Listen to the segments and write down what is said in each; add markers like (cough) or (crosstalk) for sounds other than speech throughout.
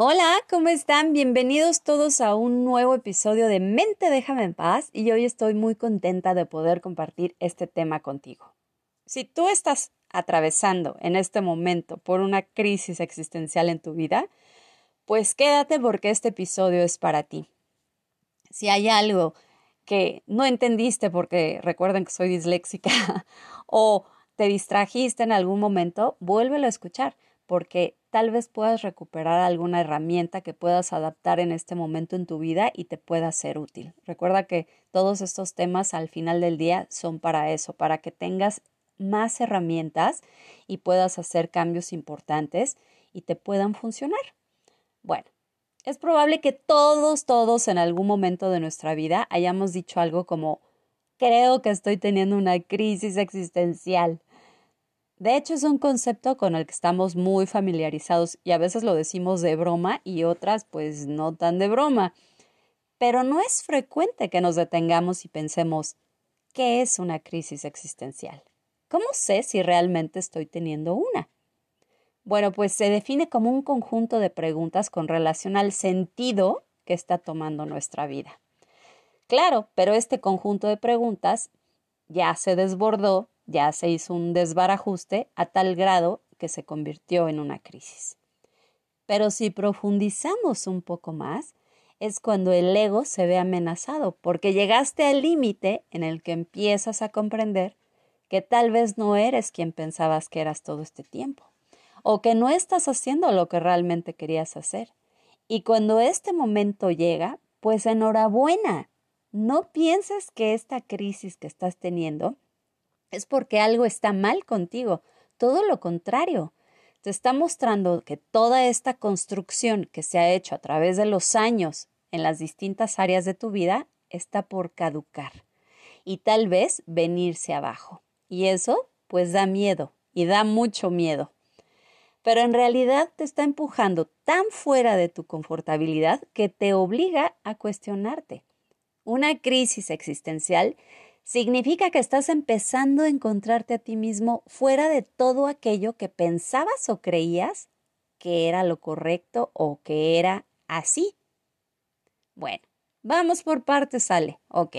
Hola, ¿cómo están? Bienvenidos todos a un nuevo episodio de Mente Déjame en paz y hoy estoy muy contenta de poder compartir este tema contigo. Si tú estás atravesando en este momento por una crisis existencial en tu vida, pues quédate porque este episodio es para ti. Si hay algo que no entendiste porque recuerden que soy disléxica (laughs) o te distrajiste en algún momento, vuélvelo a escuchar porque tal vez puedas recuperar alguna herramienta que puedas adaptar en este momento en tu vida y te pueda ser útil. Recuerda que todos estos temas al final del día son para eso, para que tengas más herramientas y puedas hacer cambios importantes y te puedan funcionar. Bueno, es probable que todos, todos en algún momento de nuestra vida hayamos dicho algo como creo que estoy teniendo una crisis existencial de hecho, es un concepto con el que estamos muy familiarizados y a veces lo decimos de broma y otras pues no tan de broma. Pero no es frecuente que nos detengamos y pensemos, ¿qué es una crisis existencial? ¿Cómo sé si realmente estoy teniendo una? Bueno, pues se define como un conjunto de preguntas con relación al sentido que está tomando nuestra vida. Claro, pero este conjunto de preguntas ya se desbordó ya se hizo un desbarajuste a tal grado que se convirtió en una crisis. Pero si profundizamos un poco más, es cuando el ego se ve amenazado, porque llegaste al límite en el que empiezas a comprender que tal vez no eres quien pensabas que eras todo este tiempo, o que no estás haciendo lo que realmente querías hacer. Y cuando este momento llega, pues enhorabuena. No pienses que esta crisis que estás teniendo es porque algo está mal contigo. Todo lo contrario. Te está mostrando que toda esta construcción que se ha hecho a través de los años en las distintas áreas de tu vida está por caducar y tal vez venirse abajo. Y eso pues da miedo y da mucho miedo. Pero en realidad te está empujando tan fuera de tu confortabilidad que te obliga a cuestionarte. Una crisis existencial significa que estás empezando a encontrarte a ti mismo fuera de todo aquello que pensabas o creías que era lo correcto o que era así. Bueno, vamos por partes, sale. Ok.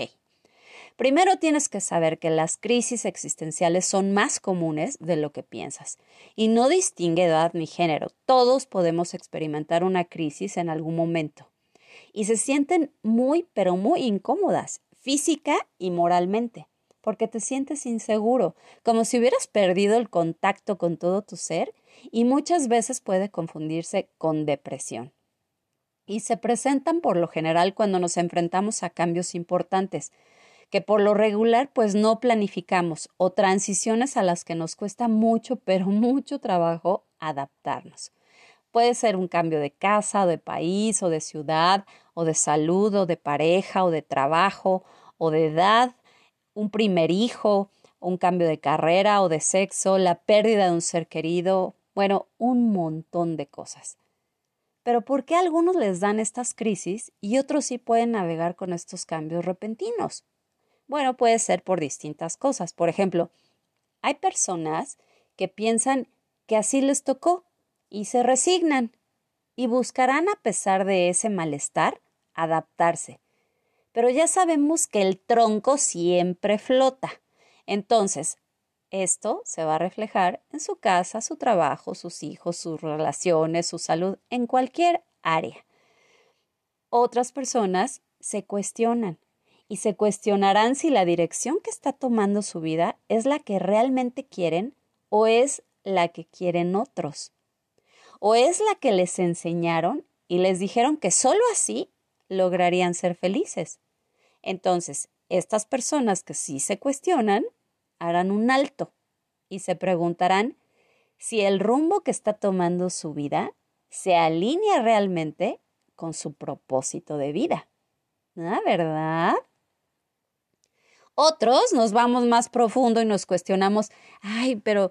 Primero tienes que saber que las crisis existenciales son más comunes de lo que piensas y no distingue edad ni género. Todos podemos experimentar una crisis en algún momento y se sienten muy, pero muy incómodas física y moralmente, porque te sientes inseguro, como si hubieras perdido el contacto con todo tu ser y muchas veces puede confundirse con depresión. Y se presentan por lo general cuando nos enfrentamos a cambios importantes, que por lo regular pues no planificamos o transiciones a las que nos cuesta mucho, pero mucho trabajo adaptarnos. Puede ser un cambio de casa, de país, o de ciudad, o de salud, o de pareja, o de trabajo, o de edad, un primer hijo, un cambio de carrera o de sexo, la pérdida de un ser querido, bueno, un montón de cosas. Pero ¿por qué algunos les dan estas crisis y otros sí pueden navegar con estos cambios repentinos? Bueno, puede ser por distintas cosas. Por ejemplo, hay personas que piensan que así les tocó y se resignan y buscarán a pesar de ese malestar adaptarse. Pero ya sabemos que el tronco siempre flota. Entonces, esto se va a reflejar en su casa, su trabajo, sus hijos, sus relaciones, su salud, en cualquier área. Otras personas se cuestionan y se cuestionarán si la dirección que está tomando su vida es la que realmente quieren o es la que quieren otros o es la que les enseñaron y les dijeron que sólo así lograrían ser felices. Entonces, estas personas que sí se cuestionan harán un alto y se preguntarán si el rumbo que está tomando su vida se alinea realmente con su propósito de vida. ¿Ah, ¿Verdad? Otros nos vamos más profundo y nos cuestionamos, ay, pero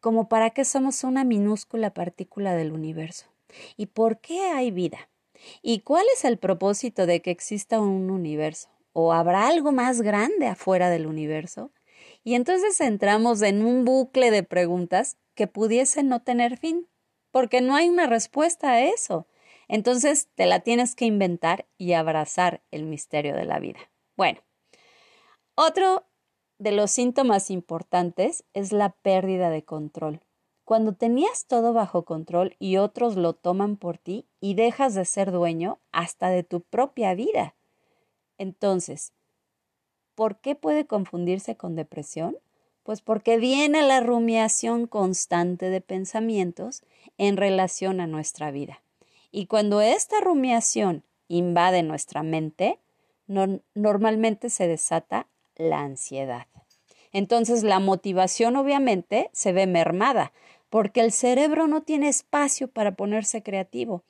como para qué somos una minúscula partícula del universo? ¿Y por qué hay vida? ¿Y cuál es el propósito de que exista un universo? ¿O habrá algo más grande afuera del universo? Y entonces entramos en un bucle de preguntas que pudiesen no tener fin, porque no hay una respuesta a eso. Entonces te la tienes que inventar y abrazar el misterio de la vida. Bueno, otro de los síntomas importantes es la pérdida de control. Cuando tenías todo bajo control y otros lo toman por ti y dejas de ser dueño hasta de tu propia vida. Entonces, ¿por qué puede confundirse con depresión? Pues porque viene la rumiación constante de pensamientos en relación a nuestra vida. Y cuando esta rumiación invade nuestra mente, normalmente se desata la ansiedad. Entonces la motivación obviamente se ve mermada, porque el cerebro no tiene espacio para ponerse creativo.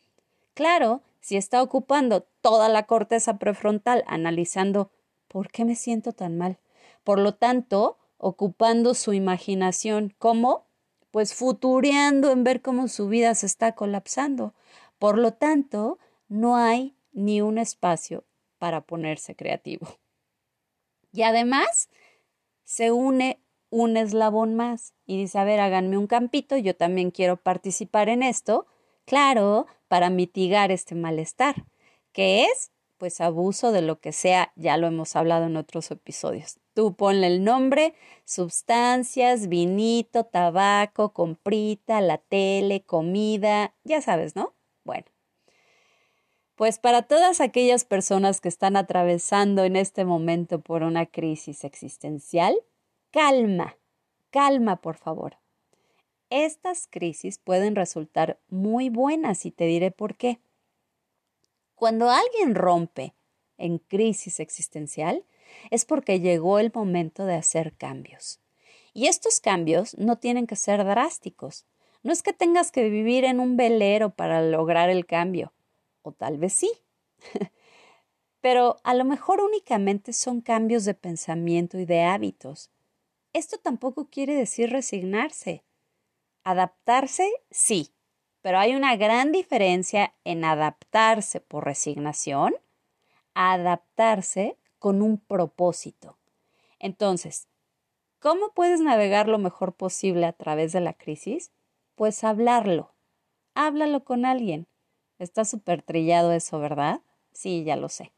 Claro, si está ocupando toda la corteza prefrontal analizando ¿por qué me siento tan mal? Por lo tanto, ocupando su imaginación, ¿cómo? Pues futureando en ver cómo su vida se está colapsando. Por lo tanto, no hay ni un espacio para ponerse creativo. Y además se une un eslabón más y dice, a ver, háganme un campito, yo también quiero participar en esto, claro, para mitigar este malestar, que es pues abuso de lo que sea, ya lo hemos hablado en otros episodios. Tú ponle el nombre, sustancias, vinito, tabaco, comprita, la tele, comida, ya sabes, ¿no? Bueno, pues para todas aquellas personas que están atravesando en este momento por una crisis existencial, calma, calma por favor. Estas crisis pueden resultar muy buenas y te diré por qué. Cuando alguien rompe en crisis existencial es porque llegó el momento de hacer cambios. Y estos cambios no tienen que ser drásticos. No es que tengas que vivir en un velero para lograr el cambio o tal vez sí. (laughs) Pero a lo mejor únicamente son cambios de pensamiento y de hábitos. Esto tampoco quiere decir resignarse. Adaptarse, sí, pero hay una gran diferencia en adaptarse por resignación a adaptarse con un propósito. Entonces, ¿cómo puedes navegar lo mejor posible a través de la crisis? Pues hablarlo. Háblalo con alguien. Está súper trillado eso, ¿verdad? Sí, ya lo sé.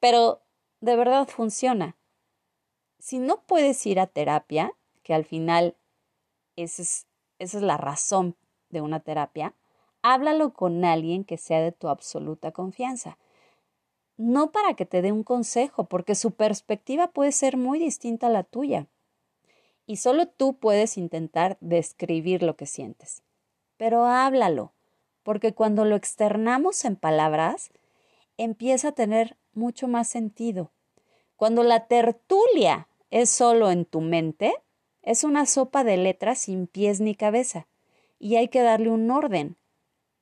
Pero de verdad funciona. Si no puedes ir a terapia, que al final esa es, esa es la razón de una terapia, háblalo con alguien que sea de tu absoluta confianza. No para que te dé un consejo, porque su perspectiva puede ser muy distinta a la tuya. Y solo tú puedes intentar describir lo que sientes. Pero háblalo porque cuando lo externamos en palabras, empieza a tener mucho más sentido. Cuando la tertulia es solo en tu mente, es una sopa de letras sin pies ni cabeza, y hay que darle un orden.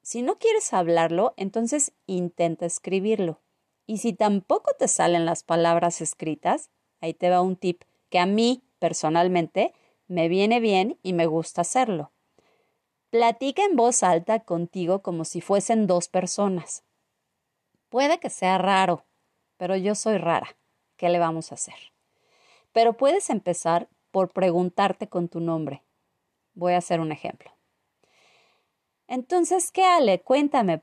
Si no quieres hablarlo, entonces intenta escribirlo. Y si tampoco te salen las palabras escritas, ahí te va un tip que a mí, personalmente, me viene bien y me gusta hacerlo. Platica en voz alta contigo como si fuesen dos personas. Puede que sea raro, pero yo soy rara. ¿Qué le vamos a hacer? Pero puedes empezar por preguntarte con tu nombre. Voy a hacer un ejemplo. Entonces, ¿qué Ale? Cuéntame,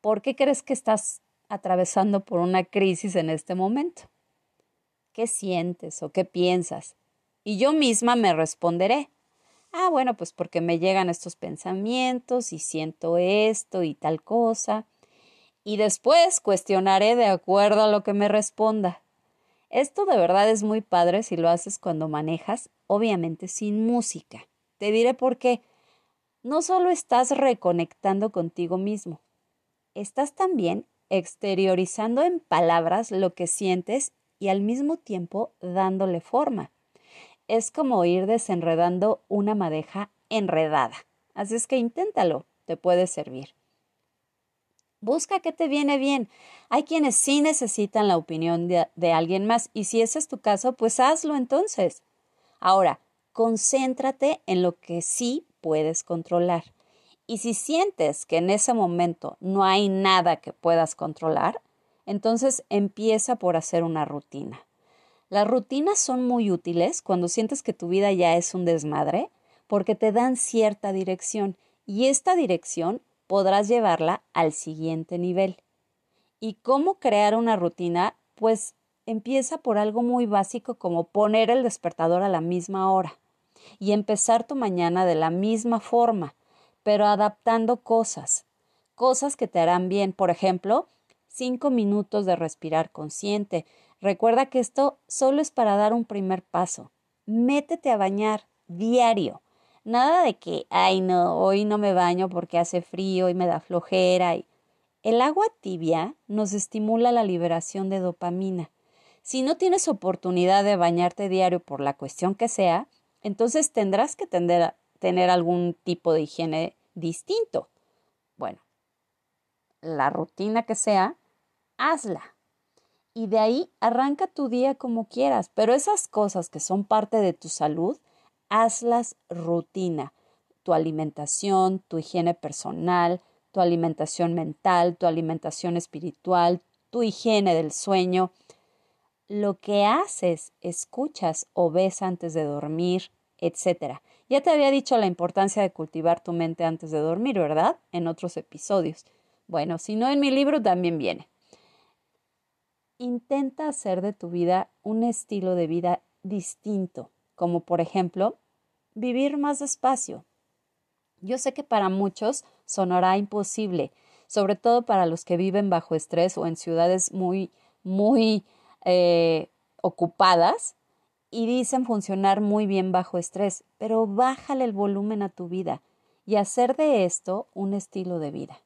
¿por qué crees que estás atravesando por una crisis en este momento? ¿Qué sientes o qué piensas? Y yo misma me responderé. Ah, bueno, pues porque me llegan estos pensamientos y siento esto y tal cosa. Y después cuestionaré de acuerdo a lo que me responda. Esto de verdad es muy padre si lo haces cuando manejas, obviamente sin música. Te diré por qué. No solo estás reconectando contigo mismo, estás también exteriorizando en palabras lo que sientes y al mismo tiempo dándole forma es como ir desenredando una madeja enredada. Así es que inténtalo, te puede servir. Busca qué te viene bien. Hay quienes sí necesitan la opinión de, alguien más y si ese es tu caso, pues hazlo entonces. Ahora, concéntrate en lo que sí puedes controlar. Y si sientes que en ese momento no hay nada que puedas controlar, entonces empieza por hacer una rutina. Las rutinas son muy útiles cuando sientes que tu vida ya es un desmadre porque te dan cierta dirección y esta dirección podrás llevarla al siguiente nivel. ¿Y cómo crear una rutina? Pues empieza por algo muy básico como poner el despertador a la misma hora y empezar tu mañana de la misma forma, pero adaptando cosas, cosas que te harán bien. Por ejemplo, cinco minutos de respirar consciente. Recuerda que esto solo es para dar un primer paso. Métete a bañar diario. Nada de que, ay no, hoy no me baño porque hace frío y me da flojera. El agua tibia nos estimula la liberación de dopamina. Si no tienes oportunidad de bañarte diario por la cuestión que sea, entonces tendrás que tener algún tipo de higiene distinto. Bueno, la rutina que sea, hazla. Y de ahí arranca tu día como quieras, pero esas cosas que son parte de tu salud, hazlas rutina. Tu alimentación, tu higiene personal, tu alimentación mental, tu alimentación espiritual, tu higiene del sueño. Lo que haces, escuchas o ves antes de dormir, etc. Ya te había dicho la importancia de cultivar tu mente antes de dormir, ¿verdad? En otros episodios. Bueno, si no en mi libro también viene. Intenta hacer de tu vida un estilo de vida distinto, como por ejemplo, vivir más despacio. Yo sé que para muchos sonará imposible, sobre todo para los que viven bajo estrés o en ciudades muy, muy eh, ocupadas y dicen funcionar muy bien bajo estrés, pero bájale el volumen a tu vida y hacer de esto un estilo de vida.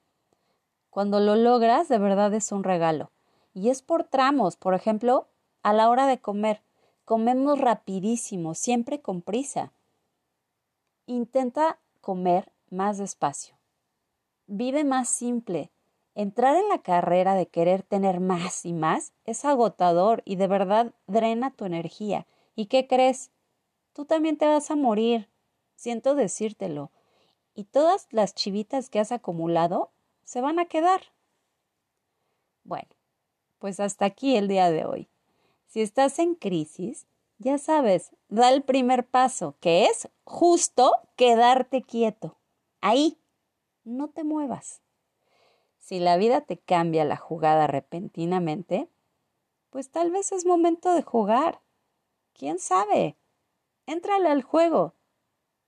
Cuando lo logras, de verdad es un regalo. Y es por tramos, por ejemplo, a la hora de comer. Comemos rapidísimo, siempre con prisa. Intenta comer más despacio. Vive más simple. Entrar en la carrera de querer tener más y más es agotador y de verdad drena tu energía. ¿Y qué crees? Tú también te vas a morir. Siento decírtelo. Y todas las chivitas que has acumulado se van a quedar. Bueno, pues hasta aquí el día de hoy. Si estás en crisis, ya sabes, da el primer paso, que es justo quedarte quieto. Ahí, no te muevas. Si la vida te cambia la jugada repentinamente, pues tal vez es momento de jugar. ¿Quién sabe? Éntrale al juego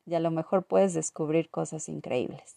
y a lo mejor puedes descubrir cosas increíbles.